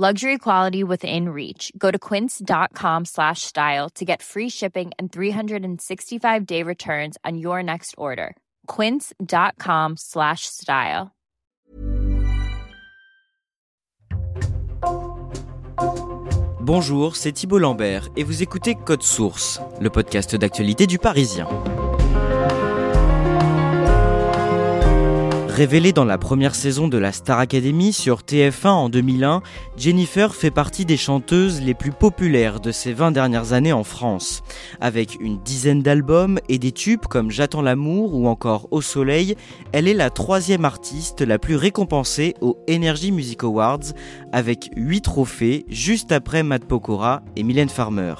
Luxury quality within reach. Go to quince.com slash style to get free shipping and 365 day returns on your next order. Quince.com slash style. Bonjour, c'est Thibault Lambert et vous écoutez Code Source, le podcast d'actualité du Parisien. Révélée dans la première saison de la Star Academy sur TF1 en 2001, Jennifer fait partie des chanteuses les plus populaires de ces 20 dernières années en France. Avec une dizaine d'albums et des tubes comme J'attends l'amour ou encore Au soleil, elle est la troisième artiste la plus récompensée aux Energy Music Awards avec 8 trophées juste après Matt Pokora et Mylène Farmer.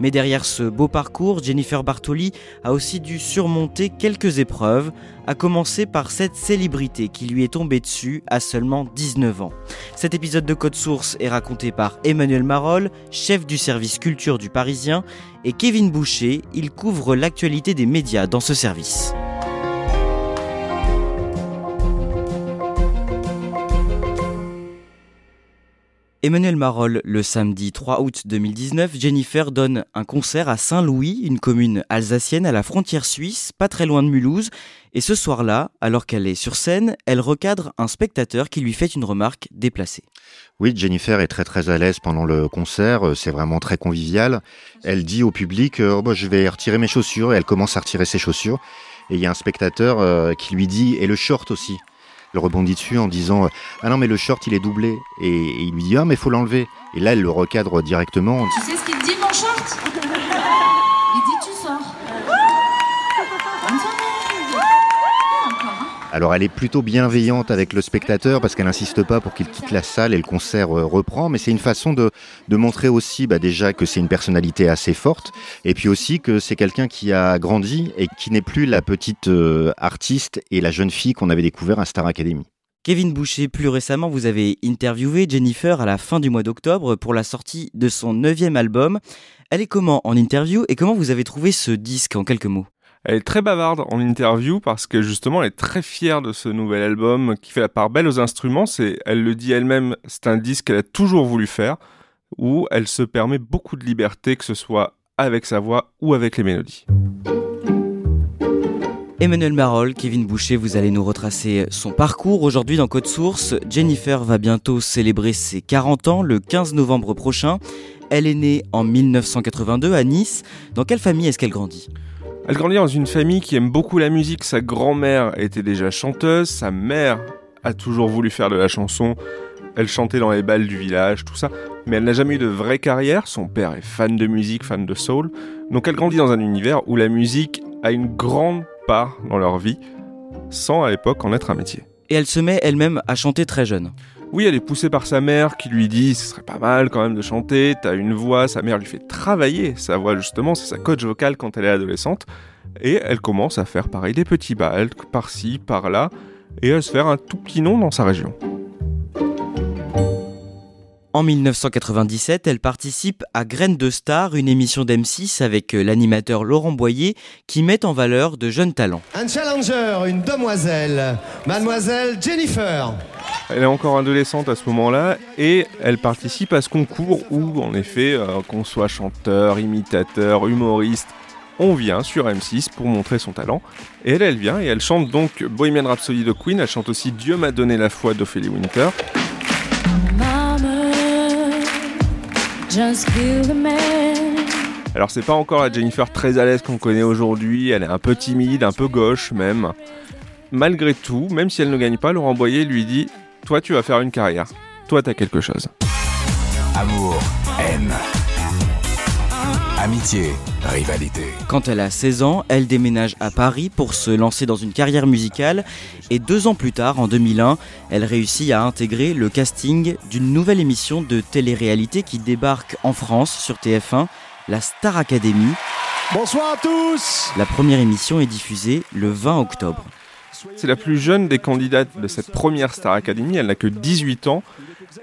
Mais derrière ce beau parcours, Jennifer Bartoli a aussi dû surmonter quelques épreuves, à commencer par cette célébrité qui lui est tombée dessus à seulement 19 ans. Cet épisode de Code Source est raconté par Emmanuel Marolles, chef du service culture du Parisien, et Kevin Boucher, il couvre l'actualité des médias dans ce service. Emmanuel Marolles, le samedi 3 août 2019, Jennifer donne un concert à Saint-Louis, une commune alsacienne à la frontière suisse, pas très loin de Mulhouse. Et ce soir-là, alors qu'elle est sur scène, elle recadre un spectateur qui lui fait une remarque déplacée. Oui, Jennifer est très très à l'aise pendant le concert, c'est vraiment très convivial. Elle dit au public oh, bah, je vais retirer mes chaussures et elle commence à retirer ses chaussures. Et il y a un spectateur euh, qui lui dit et le short aussi. Elle rebondit dessus en disant euh, Ah non, mais le short il est doublé. Et, il lui dit Ah, mais faut l'enlever. Et là, elle le recadre directement. Tu sais ce qu'il dit, Alors elle est plutôt bienveillante avec le spectateur parce qu'elle n'insiste pas pour qu'il quitte la salle et le concert euh, reprend, mais c'est une façon de, montrer aussi bah, déjà que c'est une personnalité assez forte et puis aussi que c'est quelqu'un qui a grandi et qui n'est plus la petite euh, artiste et la jeune fille qu'on avait découvert à Star Academy. Kevin Boucher, plus récemment, vous avez interviewé Jennifer à la fin du mois d'octobre pour la sortie de son neuvième album. Elle est comment en interview et comment vous avez trouvé ce disque en quelques mots? Elle est très bavarde en interview parce que justement elle est très fière de ce nouvel album qui fait la part belle aux instruments. C'est, elle le dit elle-même, c'est un disque qu'elle a toujours voulu faire où elle se permet beaucoup de liberté, que ce soit avec sa voix ou avec les mélodies. Emmanuel Marolles, Kevin Boucher, vous allez nous retracer son parcours aujourd'hui dans Code Source. Jennifer va bientôt célébrer ses 40 ans le 15 novembre prochain. Elle est née en 1982 à Nice. Dans quelle famille est-ce qu'elle grandit? Elle grandit dans une famille qui aime beaucoup la musique. Sa grand-mère était déjà chanteuse, sa mère a toujours voulu faire de la chanson. Elle chantait dans les balles du village, tout ça. Mais elle n'a jamais eu de vraie carrière. Son père est fan de musique, fan de soul. Donc elle grandit dans un univers où la musique a une grande part dans leur vie, sans à l'époque en être un métier. Et elle se met elle-même à chanter très jeune. Oui, elle est poussée par sa mère qui lui dit ce serait pas mal quand même de chanter, t'as une voix, sa mère lui fait travailler sa voix justement, c'est sa coach vocale quand elle est adolescente, et elle commence à faire pareil des petits balles par-ci, par-là, et à se faire un tout petit nom dans sa région. En 1997, elle participe à Graines de Star, une émission d'M6 avec euh, l'animateur Laurent Boyer qui met en valeur de jeunes talents. Un challenger, une demoiselle, mademoiselle Jennifer. Elle est encore adolescente à ce moment-là et elle participe à ce concours où, en effet, euh, qu'on soit chanteur, imitateur, humoriste, on vient sur M6 pour montrer son talent. Et elle, elle vient et elle chante donc Bohemian Rhapsody de Queen. Elle chante aussi Dieu m'a donné la foi d'Ophélie Winter. Alors c'est pas encore la Jennifer très à l'aise qu'on connaît aujourd'hui, elle est un peu timide, un peu gauche même. Malgré tout, même si elle ne gagne pas, Laurent Boyer lui dit Toi tu vas faire une carrière, toi t'as quelque chose. Amour, haine, amitié, rivalité. Quand elle a 16 ans, elle déménage à Paris pour se lancer dans une carrière musicale et deux ans plus tard, en 2001, elle réussit à intégrer le casting d'une nouvelle émission de télé-réalité qui débarque en France sur TF1, la Star Academy. Bonsoir à tous La première émission est diffusée le 20 octobre. C'est la plus jeune des candidates de cette première Star Academy, elle n'a que 18 ans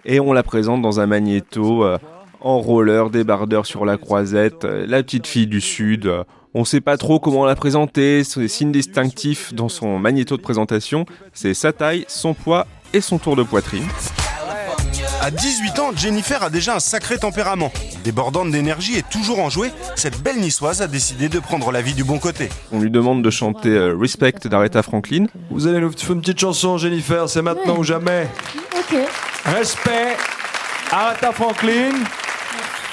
et on la présente dans un magnéto euh, en roller, débardeur sur la croisette, euh, la petite fille du Sud. on sait pas trop comment la présenter, ses signes distinctifs dans son magnéto de présentation, c'est sa taille, son poids et son tour de poitrine. À 18 ans, Jennifer a déjà un sacré tempérament. Débordante d'énergie et toujours enjouée, cette belle niçoise a décidé de prendre la vie du bon côté. On lui demande de chanter euh, Respect d'Aretha Franklin. Vous allez nous faire une petite chanson, Jennifer, c'est maintenant ou jamais. Ok. Respect, Aretha Franklin.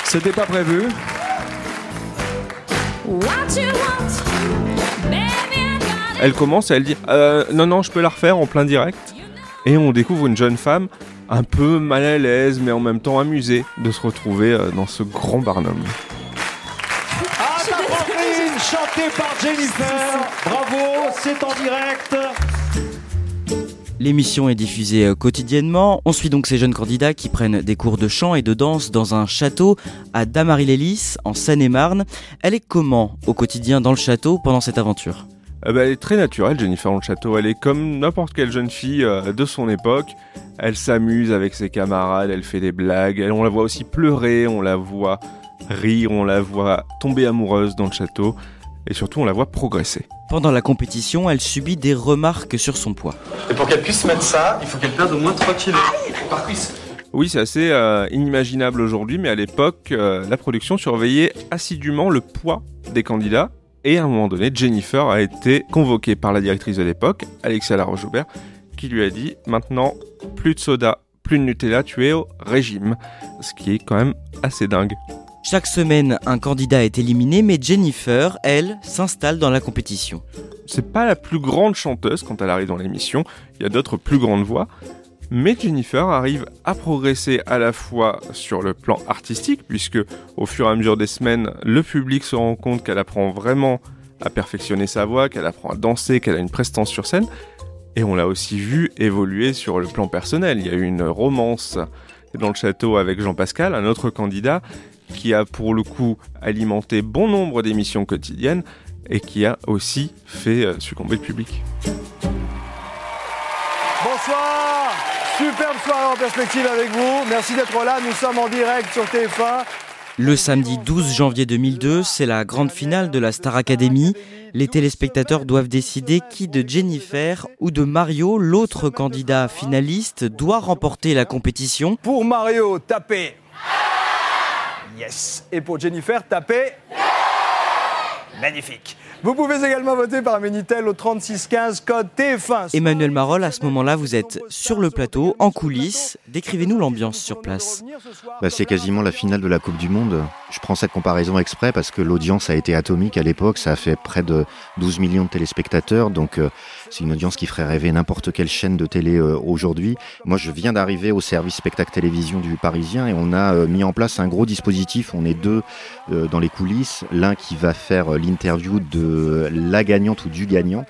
C'était pas prévu. Elle commence et elle dit euh, Non, non, je peux la refaire en plein direct. Et on découvre une jeune femme un peu mal à l'aise, mais en même temps amusée de se retrouver euh, dans ce grand Barnum. Aretha Franklin, chantée par Jennifer. Bravo, c'est en direct. L'émission est diffusée euh, quotidiennement. On suit donc ces jeunes candidats qui prennent des cours de chant et de danse dans un château à Damary-les-Lys, en Seine-et-Marne. Elle est comment au quotidien dans le château pendant cette aventure? Euh, bah, elle est très naturelle, Jennifer dans le château. Elle est comme n'importe quelle jeune fille euh, de son époque. Elle s'amuse avec ses camarades, elle fait des blagues. Elle- on la voit aussi pleurer, on la voit rire, on la voit tomber amoureuse dans le château. Et surtout, on la voit progresser. Pendant la compétition, elle subit des remarques sur son poids. Et pour qu'elle puisse mettre ça, il faut qu'elle perde au moins 3 kilos par cuisse. Oui, c'est assez euh, inimaginable aujourd'hui, mais à l'époque, euh, la production surveillait assidûment le poids des candidats. Et à un moment donné, Jennifer a été convoquée par la directrice de l'époque, Alexia Laroche-Joubert, qui lui a dit maintenant, plus de soda, plus de Nutella, tu es au régime. Ce qui est quand même assez dingue. Chaque semaine, un candidat est éliminé, mais Jennifer, elle, s'installe dans la compétition. C'est pas la plus grande chanteuse quand elle arrive dans l'émission, il y a d'autres plus grandes voix. Mais Jennifer arrive à progresser à la fois sur le plan artistique, puisque au fur et à mesure des semaines, le public se rend compte qu'elle apprend vraiment à perfectionner sa voix, qu'elle apprend à danser, qu'elle a une prestance sur scène. Et on l'a aussi vu évoluer sur le plan personnel. Il y a eu une romance dans le château avec Jean Pascal, un autre candidat, qui a pour le coup alimenté bon nombre d'émissions quotidiennes et qui a aussi fait euh, succomber le public. Bonsoir. Superbe soirée en perspective avec vous. Merci d'être là. Nous sommes en direct sur TF1. Le samedi 12 janvier 2002, c'est la grande finale de la Star Academy. Les téléspectateurs doivent décider qui de Jennifer ou de Mario, l'autre candidat finaliste, doit remporter la compétition. Pour Mario, tapez. Yes. Et pour Jennifer, tapez. Magnifique. Vous pouvez également voter par Minitel au 3615 code TF1. Emmanuel Marol, à ce moment-là, vous êtes sur le plateau, en coulisses. Décrivez-nous l'ambiance sur place. Bah, c'est quasiment la finale de la Coupe du Monde. Je prends cette comparaison exprès parce que l'audience a été atomique à l'époque. Ça a fait près de 12 millions de téléspectateurs. Donc, euh, c'est une audience qui ferait rêver n'importe quelle chaîne de télé euh, aujourd'hui. Moi, je viens d'arriver au service spectacle télévision du Parisien et on a euh, mis en place un gros dispositif. On est deux euh, dans les coulisses. L'un qui va faire euh, l'interview de la gagnante ou du gagnant.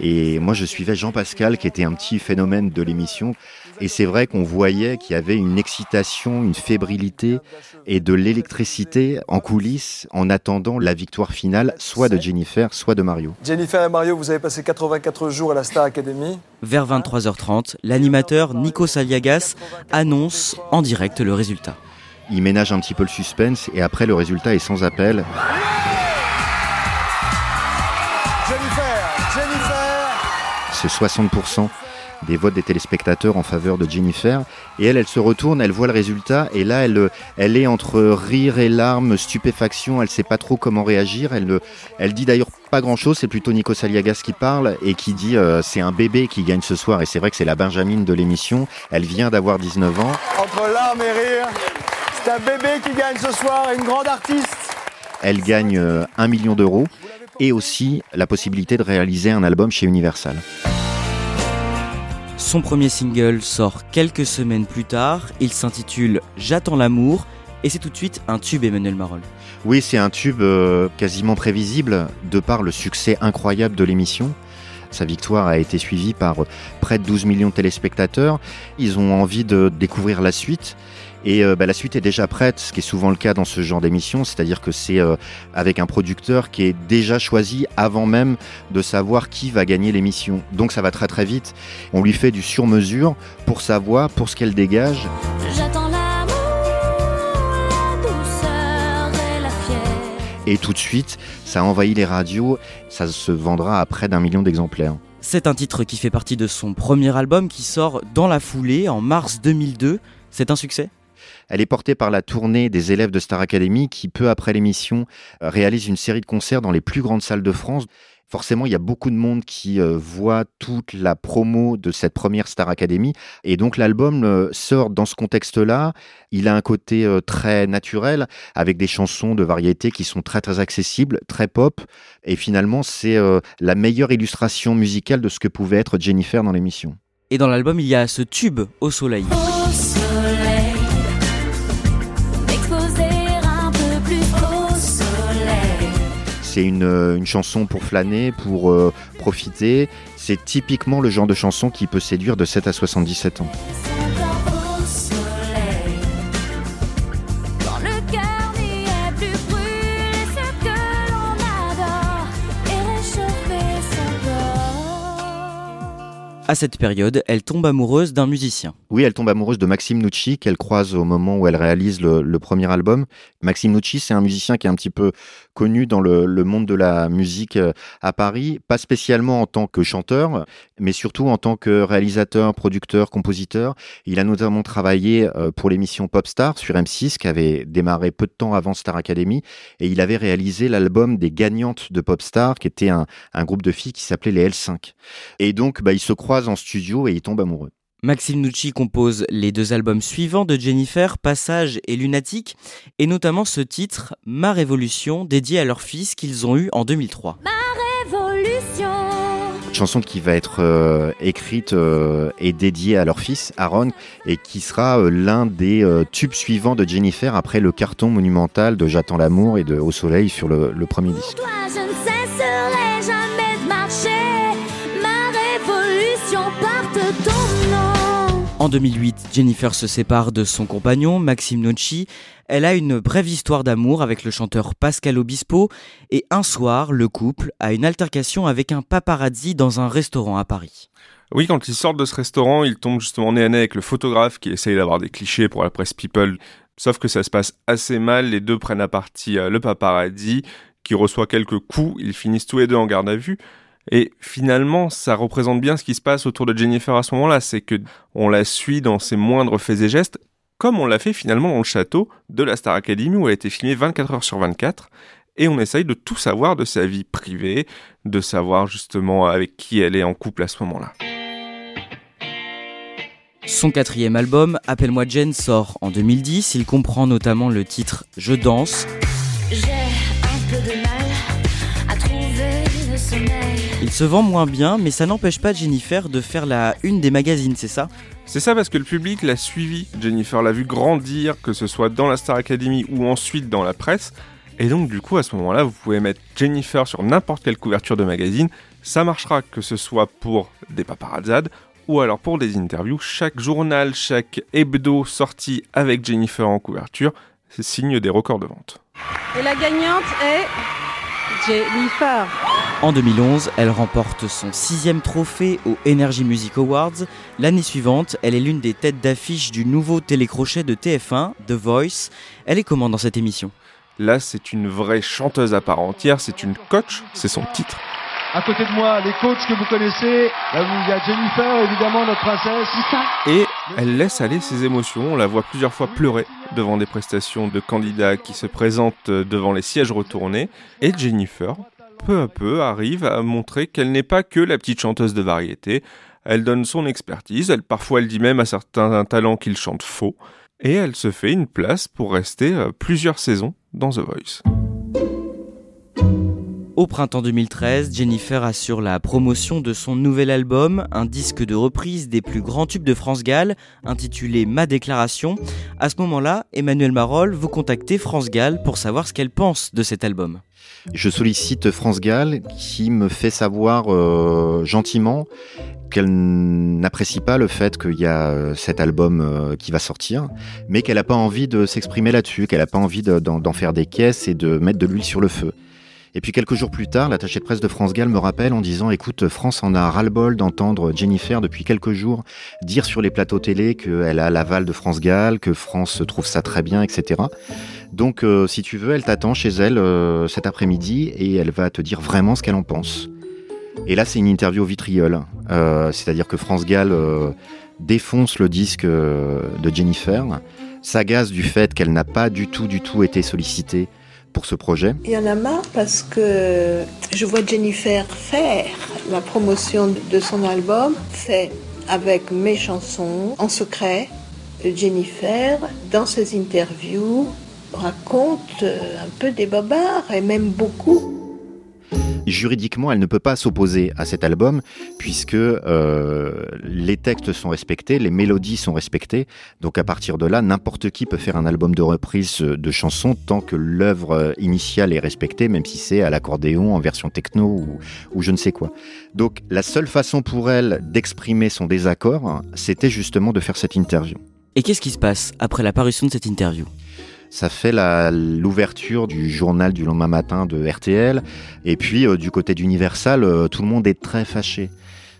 Et moi, je suivais Jean Pascal, qui était un petit phénomène de l'émission. Et c'est vrai qu'on voyait qu'il y avait une excitation, une fébrilité et de l'électricité en coulisses en attendant la victoire finale, soit de Jennifer, soit de Mario. Jennifer et Mario, vous avez passé 84 jours à la Star Academy. Vers 23h30, l'animateur Nico Saliagas annonce en direct le résultat. Il ménage un petit peu le suspense et après le résultat est sans appel. Jennifer, Jennifer. C'est 60% des votes des téléspectateurs en faveur de Jennifer. Et elle, elle se retourne, elle voit le résultat, et là, elle, elle est entre rire et larmes, stupéfaction, elle sait pas trop comment réagir. Elle, elle dit d'ailleurs pas grand-chose, c'est plutôt Nico Saliagas qui parle et qui dit euh, c'est un bébé qui gagne ce soir, et c'est vrai que c'est la Benjamine de l'émission. Elle vient d'avoir 19 ans. Entre larmes et rire, c'est un bébé qui gagne ce soir une grande artiste. elle gagne euh, un million d'euros et aussi la possibilité de réaliser un album chez Universal. Son premier single sort quelques semaines plus tard, il s'intitule J'attends l'amour et c'est tout de suite un tube Emmanuel Marol. Oui, c'est un tube euh, quasiment prévisible de par le succès incroyable de l'émission. Sa victoire a été suivie par près de 12 millions de téléspectateurs. Ils ont envie de découvrir la suite. Et euh, bah, la suite est déjà prête, ce qui est souvent le cas dans ce genre d'émission, c'est-à-dire que c'est euh, avec un producteur qui est déjà choisi avant même de savoir qui va gagner l'émission. Donc ça va très très vite. On lui fait du sur-mesure pour sa voix, pour ce qu'elle dégage. J'attends l'amour, la douceur et la fièvre. Et tout de suite, ça envahit les radios, ça se vendra à près d'un million d'exemplaires. C'est un titre qui fait partie de son premier album qui sort dans la foulée en mars 2002. C'est un succès? Elle est portée par la tournée des élèves de Star Academy qui, peu après l'émission, euh, réalise une série de concerts dans les plus grandes salles de France. Forcément, il y a beaucoup de monde qui euh, voit toute la promo de cette première Star Academy. Et donc, l'album euh, sort dans ce contexte-là. Il a un côté très naturel, avec des chansons de variété qui sont très, très accessibles, très pop. Et finalement, c'est la meilleure illustration musicale de ce que pouvait être Jennifer dans l'émission. Et dans l'album, il y a ce tube au soleil. Au C'est une, euh, une chanson pour flâner, pour euh, profiter. C'est typiquement le genre de chanson qui peut séduire de 7 à 77 ans. À cette période, elle tombe amoureuse d'un musicien. Oui, elle tombe amoureuse de Maxime Nucci, qu'elle croise au moment où elle réalise le, premier album. Maxime Nucci, c'est un musicien qui est un petit peu connu dans le, monde de la musique euh, à Paris, pas spécialement en tant que chanteur, mais surtout en tant que réalisateur, producteur, compositeur. Il a notamment travaillé euh, pour l'émission Popstar sur M6, qui avait démarré peu de temps avant Star Academy, et il avait réalisé l'album des gagnantes de Popstar, qui était un, groupe de filles qui s'appelait les L5. Et donc, bah, ils se croisent en studio et ils tombent amoureux. Maxime Nucci compose les deux albums suivants de Jennifer, Passage et Lunatique, et notamment ce titre, Ma Révolution, dédié à leur fils qu'ils ont eu en 2003. Révolution. chanson qui va être euh, écrite euh, et dédiée à leur fils Aaron et qui sera euh, l'un des euh, tubes suivants de Jennifer après le carton monumental de J'attends l'amour et de Au soleil sur le, le premier disque. En 2008, Jennifer se sépare de son compagnon, Maxime Nucci. Elle a une brève histoire d'amour avec le chanteur Pascal Obispo, et un soir, le couple a une altercation avec un paparazzi dans un restaurant à Paris. Oui, quand ils sortent de ce restaurant, ils tombent justement nez à nez avec le photographe qui essaye d'avoir des clichés pour la presse People. Sauf que ça se passe assez mal, les deux prennent à partie euh, le paparazzi, qui reçoit quelques coups, ils finissent tous les deux en garde à vue. Et finalement, ça représente bien ce qui se passe autour de Jennifer à ce moment-là, c'est que on la suit dans ses moindres faits et gestes, comme on l'a fait finalement dans le château de la Star Academy où elle a été filmée 24 heures sur 24, et on essaye de tout savoir de sa vie privée, de savoir justement avec qui elle est en couple à ce moment-là. Son quatrième album, Appelle-moi Jen, sort en 2010. Il comprend notamment le titre Je danse. Il se vend moins bien, mais ça n'empêche pas Jennifer de faire la une des magazines, c'est ça? C'est ça parce que le public l'a suivi, Jennifer l'a vu grandir, que ce soit dans la Star Academy ou ensuite dans la presse, et donc du coup à ce moment-là vous pouvez mettre Jennifer sur n'importe quelle couverture de magazine, ça marchera que ce soit pour des paparazzades ou alors pour des interviews, chaque journal, chaque hebdo sorti avec Jennifer en couverture, c'est signe des records de vente. Et la gagnante est Jennifer. En 2011, elle remporte son sixième trophée aux Energy Music Awards. L'année suivante, elle est l'une des têtes d'affiche du nouveau télécrochet de TF1, The Voice. Elle est comment dans cette émission? Là, c'est une vraie chanteuse à part entière, c'est une coach, c'est son titre. À côté de moi, les coachs que vous connaissez. Là, vous- il y a Jennifer, évidemment, notre princesse. Et elle laisse aller ses émotions, on la voit plusieurs fois pleurer devant des prestations de candidats qui se présentent devant les sièges retournés, et Jennifer, peu à peu, arrive à montrer qu'elle n'est pas que la petite chanteuse de variété, elle donne son expertise, elle parfois elle dit même à certains talents qu'ils chantent faux, et elle se fait une place pour rester euh, plusieurs saisons dans The Voice. Au printemps 2013, Jennifer assure la promotion de son nouvel album, un disque de reprise des plus grands tubes de France Gall, intitulé Ma déclaration. À ce moment-là, Emmanuel Marolles, vous contactez France Gall pour savoir ce qu'elle pense de cet album. Je sollicite France Gall qui me fait savoir euh, gentiment qu'elle n'apprécie pas le fait qu'il y a euh, cet album euh, qui va sortir, mais qu'elle n'a pas envie de s'exprimer là-dessus, qu'elle n'a pas envie de- d'en d'en faire des caisses et de mettre de l'huile sur le feu. Et puis quelques jours plus tard, l'attaché de presse de France Gall me rappelle en disant Écoute, France en a ras-le-bol d'entendre Jennifer depuis quelques jours dire sur les plateaux télé qu'elle a l'aval de France Gall, que France trouve ça très bien, etc. Donc, euh, si tu veux, elle t'attend chez elle euh, cet après-midi et elle va te dire vraiment ce qu'elle en pense. Et là, c'est une interview au vitriol. Euh, C'est-à-dire que France Gall défonce le disque de Jennifer, s'agace du fait qu'elle n'a pas du tout, du tout été sollicitée pour ce projet. Il y en a marre parce que je vois Jennifer faire la promotion de son album, fait avec mes chansons en secret. Jennifer, dans ses interviews, raconte un peu des bobards et même beaucoup. Juridiquement, elle ne peut pas s'opposer à cet album puisque euh, les textes sont respectés, les mélodies sont respectées. Donc à partir de là, n'importe qui peut faire un album de reprise de chansons tant que l'œuvre initiale est respectée, même si c'est à l'accordéon en version techno ou, je ne sais quoi. Donc la seule façon pour elle d'exprimer son désaccord, c'était justement de faire cette interview. Et qu'est-ce qui se passe après la parution de cette interview? Ça fait l'ouverture du journal du lendemain matin de RTL. Et puis, euh, du côté d'Universal, euh, tout le monde est très fâché.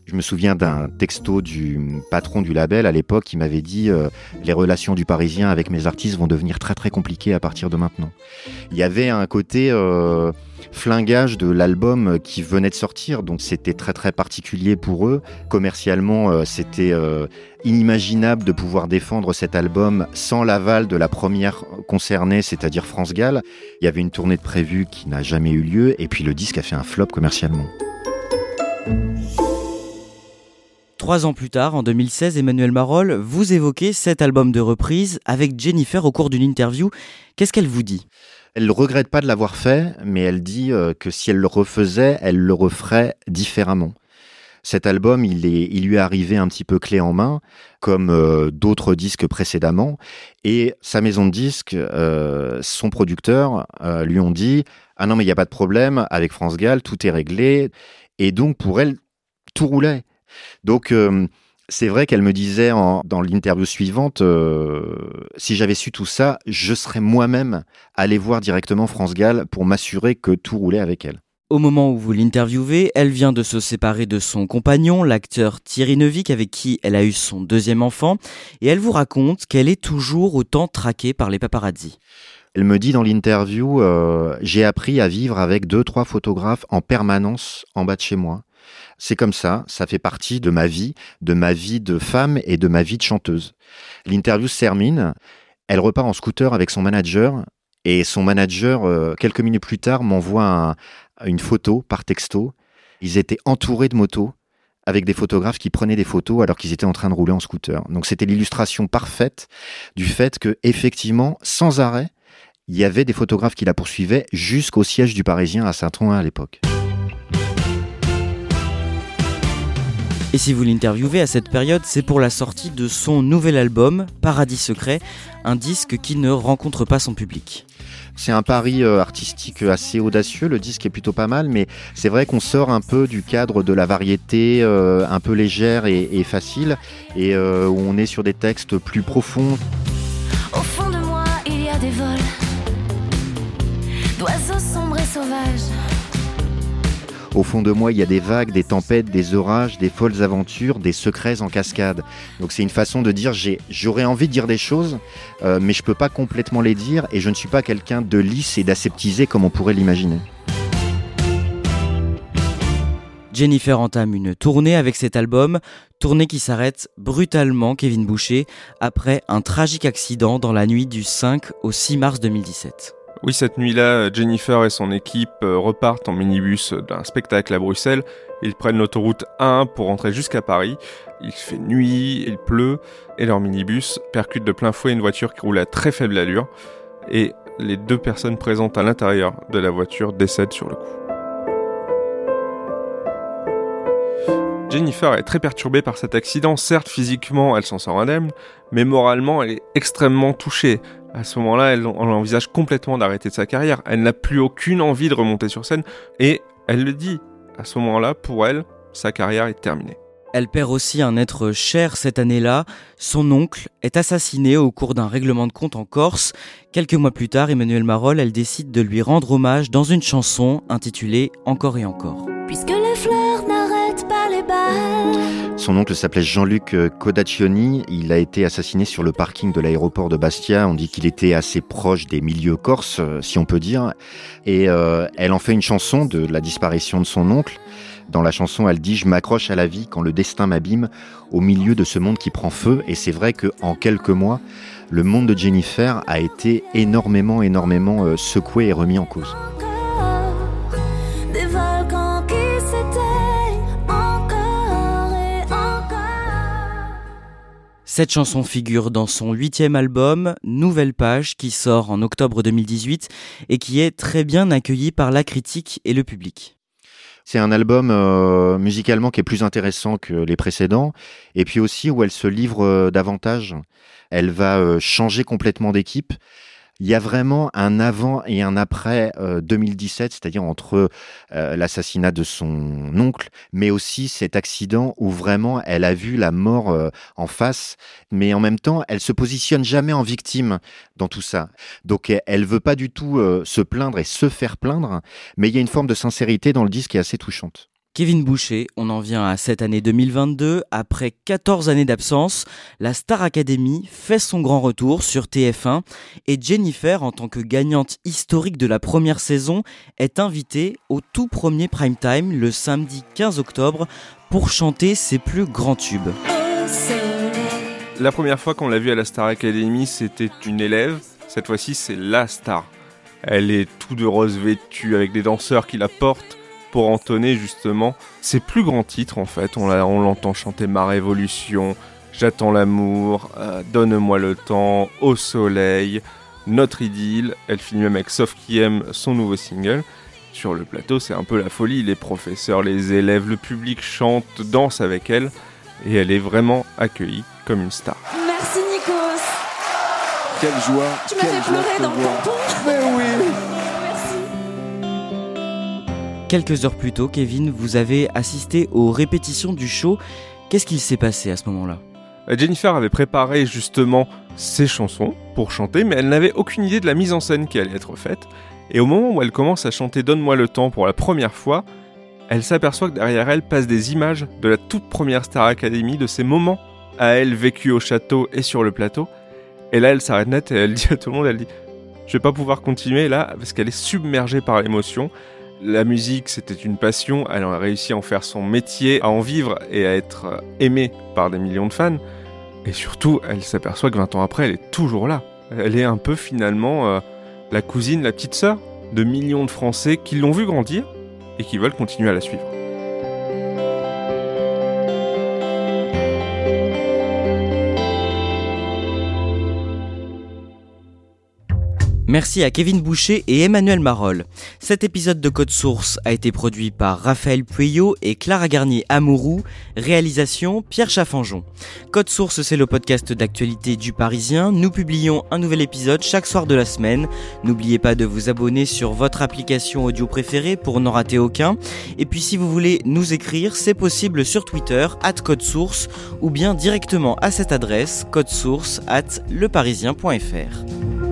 Je me souviens d'un texto du patron du label à l'époque qui m'avait dit euh, les relations du Parisien avec mes artistes vont devenir très très compliquées à partir de maintenant. Il y avait un côté flingage de l'album qui venait de sortir, donc c'était très très particulier pour eux. Commercialement, euh, c'était euh, inimaginable de pouvoir défendre cet album sans l'aval de la première concernée, c'est-à-dire France Gall. Il y avait une tournée de prévue qui n'a jamais eu lieu, et puis le disque a fait un flop commercialement. Trois ans plus tard, en 2016, Emmanuel Marolles, vous évoquez cet album de reprise avec Jennifer au cours d'une interview. Qu'est-ce qu'elle vous dit? Elle ne regrette pas de l'avoir fait, mais elle dit euh, que si elle le refaisait, elle le referait différemment. Cet album, il, est, il lui est arrivé un petit peu clé en main, comme euh, d'autres disques précédemment, et sa maison de disques, euh, son producteur, lui ont dit Ah non, mais il n'y a pas de problème, avec France Gall, tout est réglé. Et donc, pour elle, tout roulait. Donc, c'est vrai qu'elle me disait en- dans l'interview suivante, euh, si j'avais su tout ça, je serais moi-même allé voir directement France Gall pour m'assurer que tout roulait avec elle. Au moment où vous l'interviewez, elle vient de se séparer de son compagnon, l'acteur Thierry Neuvik, avec qui elle a eu son deuxième enfant, et elle vous raconte qu'elle est toujours autant traquée par les paparazzi. Elle me dit dans l'interview, euh, j'ai appris à vivre avec deux, trois photographes en permanence en bas de chez moi. C'est comme ça, ça fait partie de ma vie, de ma vie de femme et de ma vie de chanteuse. L'interview se termine, elle repart en scooter avec son manager, et son manager, euh, quelques minutes plus tard, m'envoie un- une photo par texto. Ils étaient entourés de motos avec des photographes qui prenaient des photos alors qu'ils étaient en train de rouler en scooter. Donc c'était l'illustration parfaite du fait que effectivement, sans arrêt, il y avait des photographes qui la poursuivaient jusqu'au siège du Parisien à Saint-Ouen à l'époque. Et si vous l'interviewez à cette période, c'est pour la sortie de son nouvel album, Paradis Secret, un disque qui ne rencontre pas son public. C'est un pari euh, artistique assez audacieux, le disque est plutôt pas mal, mais c'est vrai qu'on sort un peu du cadre de la variété euh, un peu légère et, et facile, et euh, où on est sur des textes plus profonds. Au fond de moi, il y a des vols d'oiseaux sombres et sauvages. Au fond de moi, il y a des vagues, des tempêtes, des orages, des folles aventures, des secrets en cascade. Donc c'est une façon de dire j'aurais envie de dire des choses, euh, mais je peux pas complètement les dire, et je ne suis pas quelqu'un de lisse et d'aseptisé comme on pourrait l'imaginer. Jennifer entame une tournée avec cet album, tournée qui s'arrête brutalement, Kevin Boucher, après un tragique accident dans la nuit du 5 au 6 mars 2017. Oui, cette nuit-là, Jennifer et son équipe euh, repartent en minibus d'un spectacle à Bruxelles. Ils prennent l'autoroute 1 pour rentrer jusqu'à Paris. Il fait nuit, il pleut, et leur minibus percute de plein fouet une voiture qui roule à très faible allure. Et les deux personnes présentes à l'intérieur de la voiture décèdent sur le coup. Jennifer est très perturbée par cet accident. Certes, physiquement, elle s'en sort indemne, mais moralement, elle est extrêmement touchée. À ce moment-là, elle, elle envisage complètement d'arrêter de sa carrière. Elle n'a plus aucune envie de remonter sur scène. Et elle le dit. À ce moment-là, pour elle, sa carrière est terminée. Elle perd aussi un être cher cette année-là. Son oncle est assassiné au cours d'un règlement de compte en Corse. Quelques mois plus tard, Emmanuel Marolles, elle décide de lui rendre hommage dans une chanson intitulée Encore et encore. Puisque les fleurs n'arrêtent pas les balles. Son oncle s'appelait Jean-Luc euh, Codaccioni. Il a été assassiné sur le parking de l'aéroport de Bastia. On dit qu'il était assez proche des milieux corses, euh, si on peut dire. Et euh, elle en fait une chanson de la disparition de son oncle. Dans la chanson, elle dit Je m'accroche à la vie quand le destin m'abîme au milieu de ce monde qui prend feu. Et c'est vrai qu'en quelques mois, le monde de Jennifer a été énormément, énormément secoué et remis en cause. Cette chanson figure dans son huitième album, Nouvelle Page, qui sort en octobre 2018 et qui est très bien accueilli par la critique et le public. C'est un album euh, musicalement qui est plus intéressant que les précédents, et puis aussi où elle se livre euh, davantage. Elle va euh, changer complètement d'équipe. Il y a vraiment un avant et un après euh, 2017, c'est-à-dire entre euh, l'assassinat de son oncle, mais aussi cet accident où vraiment elle a vu la mort euh, en face, mais en même temps elle se positionne jamais en victime dans tout ça. Donc elle- veut pas du tout euh, se plaindre et se faire plaindre, mais il y a une forme de sincérité dans le disque qui est assez touchante. Kevin Boucher, on en vient à cette année 2022. Après 14 années d'absence, la Star Academy fait son grand retour sur TF1 et Jennifer, en tant que gagnante historique de la première saison, est invitée au tout premier prime time le samedi 15 octobre pour chanter ses plus grands tubes. La première fois qu'on l'a vue à la Star Academy, c'était une élève. Cette fois-ci, c'est la star. Elle est tout de rose vêtue avec des danseurs qui la portent pour entonner justement ses plus grands titres en fait. On l'entend chanter Ma Révolution, J'attends l'amour, euh, Donne-moi le temps, Au soleil, Notre idylle. Elle finit même avec Sauf qui aime son nouveau single. Sur le plateau, c'est un peu la folie. Les professeurs, les élèves, le public chantent, dansent avec elle. Et elle est vraiment accueillie comme une star. Merci Nikos. Quelle joie. Tu m'as fait pleurer dans le tampon. Mais oui. Quelques heures plus tôt, Kevin, vous avez assisté aux répétitions du show. Qu'est-ce qu'il s'est passé à ce moment-là? Euh, Jennifer avait préparé justement ses chansons pour chanter, mais elle n'avait aucune idée de la mise en scène qui allait être faite. Et au moment où elle commence à chanter Donne-moi le temps pour la première fois, elle s'aperçoit que derrière elle passent des images de la toute première Star Academy, de ces moments à elle vécus au château et sur le plateau. Et là, elle s'arrête net et elle dit à tout le monde, elle dit, je vais pas pouvoir continuer là parce qu'elle est submergée par l'émotion. La musique, c'était une passion. Elle a réussi à en faire son métier, à en vivre et à être euh, aimée par des millions de fans. Et surtout, elle s'aperçoit que 20 ans après, elle est toujours là. Elle est un peu finalement euh, la cousine, la petite sœur de millions de Français qui l'ont vu grandir et qui veulent continuer à la suivre. Merci à Kevin Boucher et Emmanuel Marolles. Cet épisode de Code Source a été produit par Raphaël Pueyo et Clara Garnier Amourou. Réalisation Pierre Chaffanjon. Code Source, c'est le podcast d'actualité du Parisien. Nous publions un nouvel épisode chaque soir de la semaine. N'oubliez pas de vous abonner sur votre application audio préférée pour n'en rater aucun. Et puis si vous voulez nous écrire, c'est possible sur Twitter, at Code Source, ou bien directement à cette adresse, codesource at leparisien.fr.